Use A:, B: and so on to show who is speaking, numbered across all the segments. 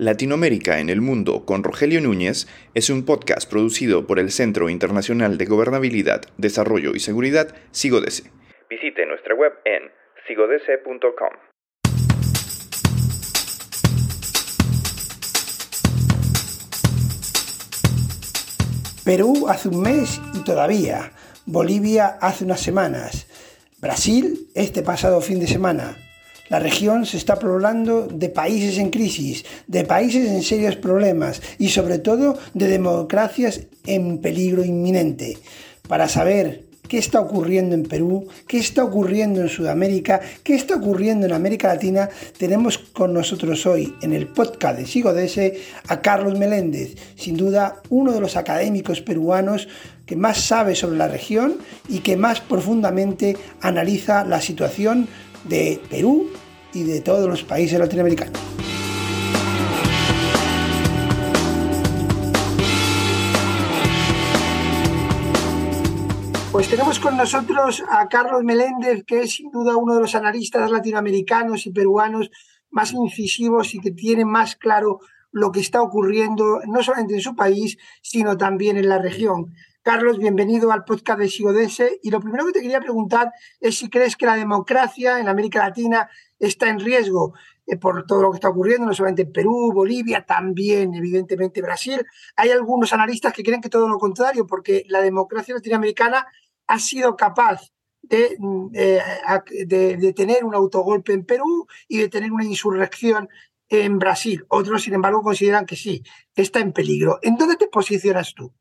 A: Latinoamérica en el Mundo con Rogelio Núñez es un podcast producido por el Centro Internacional de Gobernabilidad, Desarrollo y Seguridad, SIGODESE. Visite nuestra web en sigodese.com.
B: Perú hace un mes y todavía. Bolivia hace unas semanas. Brasil este pasado fin de semana. La región se está poblando de países en crisis, de países en serios problemas y sobre todo de democracias en peligro inminente. Para saber qué está ocurriendo en Perú, qué está ocurriendo en Sudamérica, qué está ocurriendo en América Latina, tenemos con nosotros hoy en el podcast de Sigodese a Carlos Meléndez, sin duda uno de los académicos peruanos que más sabe sobre la región y que más profundamente analiza la situación de Perú y de todos los países latinoamericanos. Pues tenemos con nosotros a Carlos Meléndez, que es sin duda uno de los analistas latinoamericanos y peruanos más incisivos y que tiene más claro lo que está ocurriendo no solamente en su país, sino también en la región. Carlos, bienvenido al podcast de Sigodese. Y lo primero que te quería preguntar es si crees que la democracia en América Latina está en riesgo eh, por todo lo que está ocurriendo, no solamente en Perú, Bolivia, también evidentemente Brasil. Hay algunos analistas que creen que todo lo contrario, porque la democracia latinoamericana ha sido capaz de, mm, eh, de, tener un autogolpe en Perú y de tener una insurrección en Brasil. Otros, sin embargo, consideran que sí, está en peligro. ¿En dónde te posicionas tú?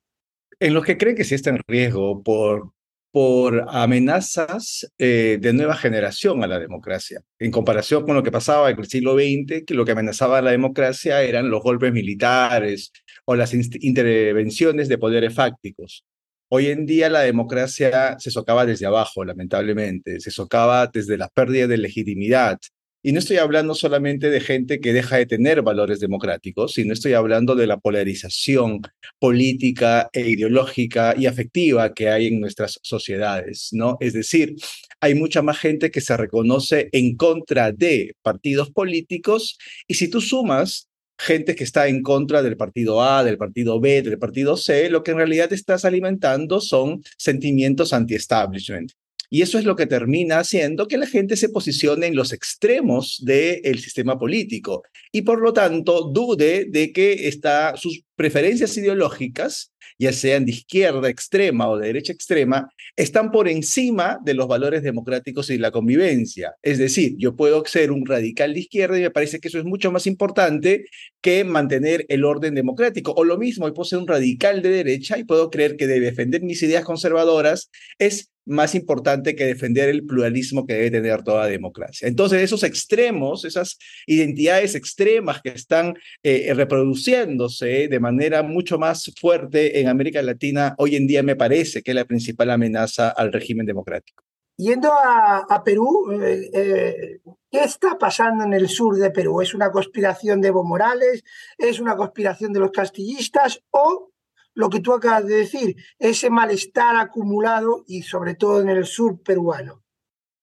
C: En los que creen que sí está en riesgo por, por amenazas eh, de nueva generación a la democracia. En comparación con lo que pasaba en el siglo XX, que lo que amenazaba a la democracia eran los golpes militares o las intervenciones de poderes fácticos. Hoy en día la democracia se socava desde abajo, lamentablemente, se socava desde la pérdida de legitimidad, y no estoy hablando solamente de gente que deja de tener valores democráticos, sino estoy hablando de la polarización política e ideológica y afectiva que hay en nuestras sociedades, ¿no? Es decir, hay mucha más gente que se reconoce en contra de partidos políticos y si tú sumas gente que está en contra del partido A, del partido B, del partido C, lo que en realidad estás alimentando son sentimientos anti-establishment. Y eso es lo que termina haciendo que la gente se posicione en los extremos del sistema político y por lo tanto dude de que está, sus preferencias ideológicas, ya sean de izquierda extrema o de derecha extrema, están por encima de los valores democráticos y la convivencia. Es decir, yo puedo ser un radical de izquierda y me parece que eso es mucho más importante que mantener el orden democrático. O lo mismo, yo puedo ser un radical de derecha y puedo creer que de defender mis ideas conservadoras es más importante que defender el pluralismo que debe tener toda democracia. Entonces, esos extremos, esas identidades extremas que están eh, reproduciéndose de manera mucho más fuerte en América Latina, hoy en día me parece que es la principal amenaza al régimen democrático.
B: Yendo a, Perú, eh, eh, ¿qué está pasando en el sur de Perú? ¿Es una conspiración de Evo Morales? ¿Es una conspiración de los castillistas? ¿O lo que tú acabas de decir, ese malestar acumulado y sobre todo en el sur peruano?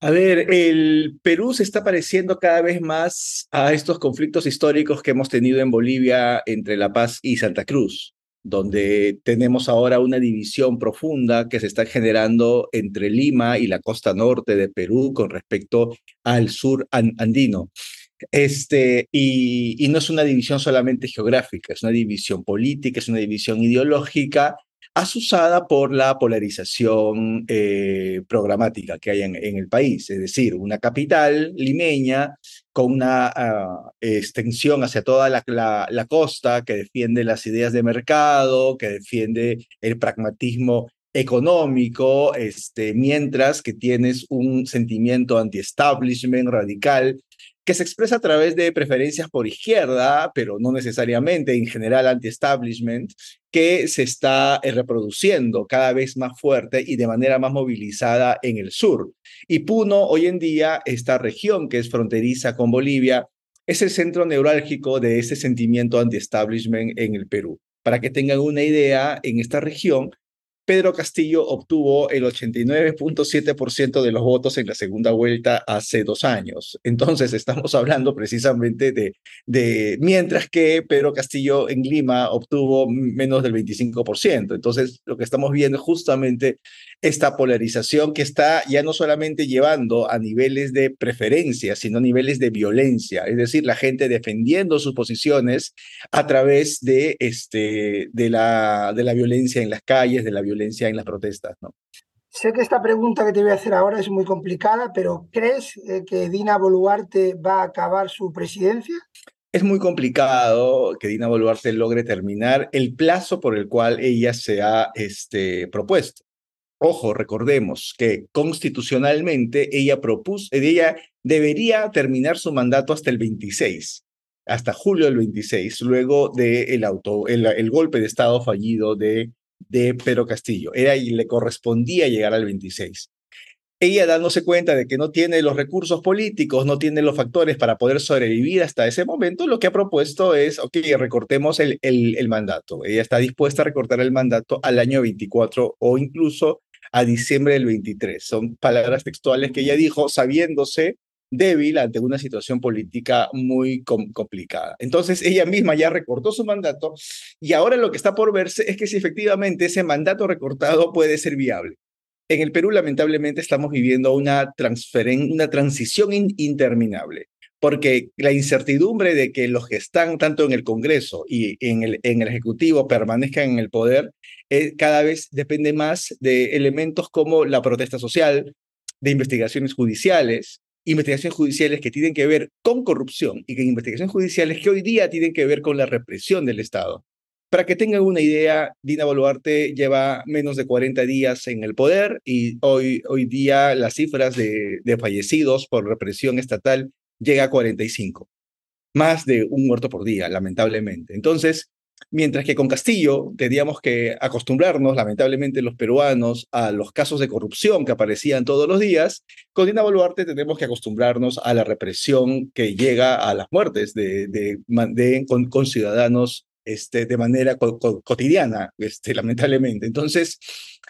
C: A ver, el Perú se está pareciendo cada vez más a estos conflictos históricos que hemos tenido en Bolivia entre La Paz y Santa Cruz, donde tenemos ahora una división profunda que se está generando entre Lima y la costa norte de Perú con respecto al sur andino. Este, y, no es una división solamente geográfica, es una división política, es una división ideológica, asusada por la polarización eh, programática que hay en, el país, es decir, una capital limeña con una ah, extensión hacia toda la, costa que defiende las ideas de mercado, que defiende el pragmatismo económico, este, mientras que tienes un sentimiento anti-establishment radical que se expresa a través de preferencias por izquierda, pero no necesariamente en general anti-establishment, que se está eh, reproduciendo cada vez más fuerte y de manera más movilizada en el sur. Y Puno, hoy en día, esta región que es fronteriza con Bolivia, es el centro neurálgico de ese sentimiento anti-establishment en el Perú. Para que tengan una idea, en esta región Pedro Castillo obtuvo el 89.7% de los votos en la segunda vuelta hace dos años. Entonces estamos hablando precisamente de, mientras que Pedro Castillo en Lima obtuvo menos del 25%. Entonces lo que estamos viendo es justamente esta polarización que está ya no solamente llevando a niveles de preferencia, sino niveles de violencia, es decir, la gente defendiendo sus posiciones a través de, este, de, la, de la violencia en las calles, de la violencia en las protestas. ¿no?
B: Sé que esta pregunta que te voy a hacer ahora es muy complicada, pero ¿crees eh, que Dina Boluarte va a acabar su presidencia?
C: Es muy complicado que Dina Boluarte logre terminar el plazo por el cual ella se ha este, propuesto. Ojo, recordemos que constitucionalmente ella propuso, ella debería terminar su mandato hasta el 26, hasta julio del 26, luego del auto, el, golpe de Estado fallido de, de Pedro Castillo. Era y le correspondía llegar al 26. Ella dándose cuenta de que no tiene los recursos políticos, no tiene los factores para poder sobrevivir hasta ese momento, lo que ha propuesto es, ok, recortemos el, el, el mandato. Ella está dispuesta a recortar el mandato al año 24 o incluso a diciembre del 23. Son palabras textuales que ella dijo sabiéndose débil ante una situación política muy complicada. Entonces ella misma ya recortó su mandato y ahora lo que está por verse es que si efectivamente ese mandato recortado puede ser viable. En el Perú lamentablemente estamos viviendo una, una transición interminable porque la incertidumbre de que los que están tanto en el Congreso y en el, en el Ejecutivo permanezcan en el poder eh, cada vez depende más de elementos como la protesta social, de investigaciones judiciales, investigaciones judiciales que tienen que ver con corrupción y que investigaciones judiciales que hoy día tienen que ver con la represión del Estado. Para que tengan una idea, Dina Boluarte lleva menos de 40 días en el poder y hoy, hoy día las cifras de, de fallecidos por represión estatal llega a 45, más de un muerto por día, lamentablemente. Entonces, mientras que con Castillo teníamos que acostumbrarnos, lamentablemente los peruanos, a los casos de corrupción que aparecían todos los días, con Dina Boluarte tenemos que acostumbrarnos a la represión que llega a las muertes de, de, de con, ciudadanos este, de manera cotidiana, este, lamentablemente. Entonces,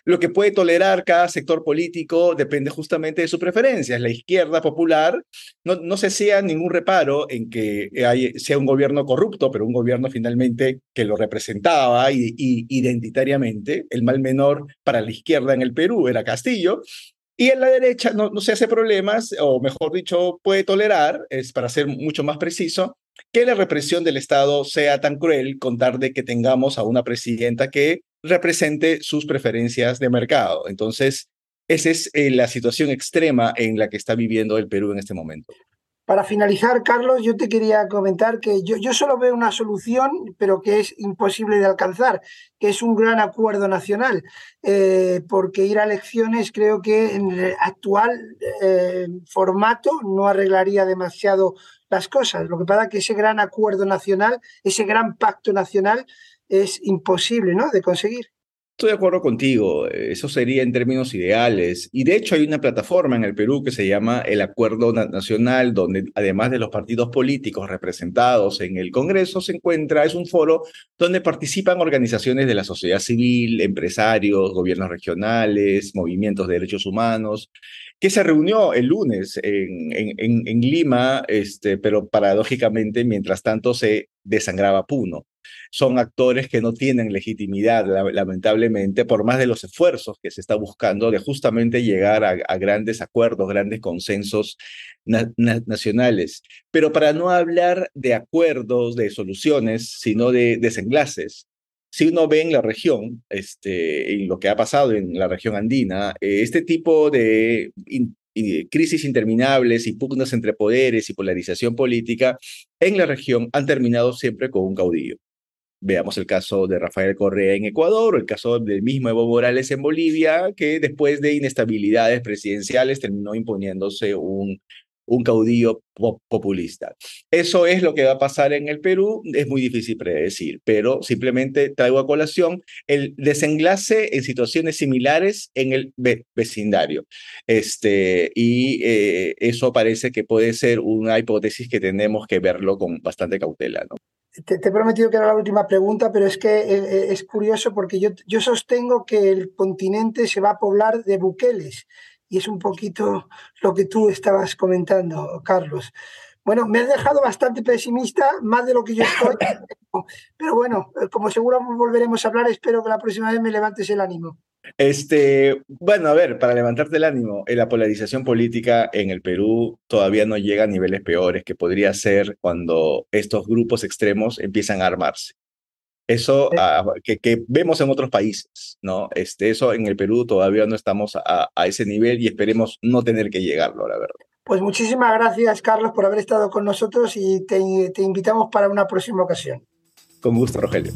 C: lo que puede tolerar cada sector político depende justamente de su preferencia. La izquierda popular no, no se sea ningún reparo en que sea un gobierno corrupto, pero un gobierno finalmente que lo representaba y, identitariamente. El mal menor para la izquierda en el Perú era Castillo, y en la derecha no, no, se hace problemas, o mejor dicho, puede tolerar, es para ser mucho más preciso, que la represión del Estado sea tan cruel contar de que tengamos a una presidenta que represente sus preferencias de mercado. Entonces, esa es eh, la situación extrema en la que está viviendo el Perú en este momento.
B: Para finalizar, Carlos, yo te quería comentar que yo, yo solo veo una solución, pero que es imposible de alcanzar, que es un gran acuerdo nacional, eh, porque ir a elecciones creo que en el actual eh, formato no arreglaría demasiado las cosas. Lo que pasa es que ese gran acuerdo nacional, ese gran pacto nacional, es imposible ¿no? de conseguir.
C: Estoy de acuerdo contigo, eso sería en términos ideales. Y de hecho hay una plataforma en el Perú que se llama el Acuerdo Nacional, donde además de los partidos políticos representados en el Congreso, se encuentra, es un foro donde participan organizaciones de la sociedad civil, empresarios, gobiernos regionales, movimientos de derechos humanos, que se reunió el lunes en, en, en Lima, este, pero paradójicamente, mientras tanto se desangraba Puno son actores que no tienen legitimidad, lamentablemente, por más de los esfuerzos que se está buscando de justamente llegar a, grandes acuerdos, grandes consensos nacionales. Pero para no hablar de acuerdos, de soluciones, sino de desenlaces, si uno ve en la región, este, en lo que ha pasado en la región andina, eh, este tipo de crisis interminables y pugnas entre poderes y polarización política en la región han terminado siempre con un caudillo. Veamos el caso de Rafael Correa en Ecuador o el caso del mismo Evo Morales en Bolivia, que después de inestabilidades presidenciales terminó imponiéndose un, un caudillo populista. Eso es lo que va a pasar en el Perú, es muy difícil predecir, pero simplemente traigo a colación el desenlace en situaciones similares en el vecindario. Este, y eh, eso parece que puede ser una hipótesis que tenemos que verlo con bastante cautela. ¿no?
B: Te, he prometido que era la última pregunta, pero es que eh, eh, es curioso porque yo, yo sostengo que el continente se va a poblar de buqueles y es un poquito lo que tú estabas comentando, Carlos. Bueno, me has dejado bastante pesimista, más de lo que yo estoy, pero bueno, como seguro volveremos a hablar, espero que la próxima vez me levantes el ánimo.
C: Este, bueno, a ver, para levantarte el ánimo, eh, la polarización política en el Perú todavía no llega a niveles peores que podría ser cuando estos grupos extremos empiezan a armarse. Eso ah, que, que, vemos en otros países, ¿no? Este, eso en el Perú todavía no estamos a, a ese nivel y esperemos no tener que llegarlo, la verdad.
B: Pues muchísimas gracias, Carlos, por haber estado con nosotros y te, te invitamos para una próxima ocasión.
C: Con gusto, Rogelio.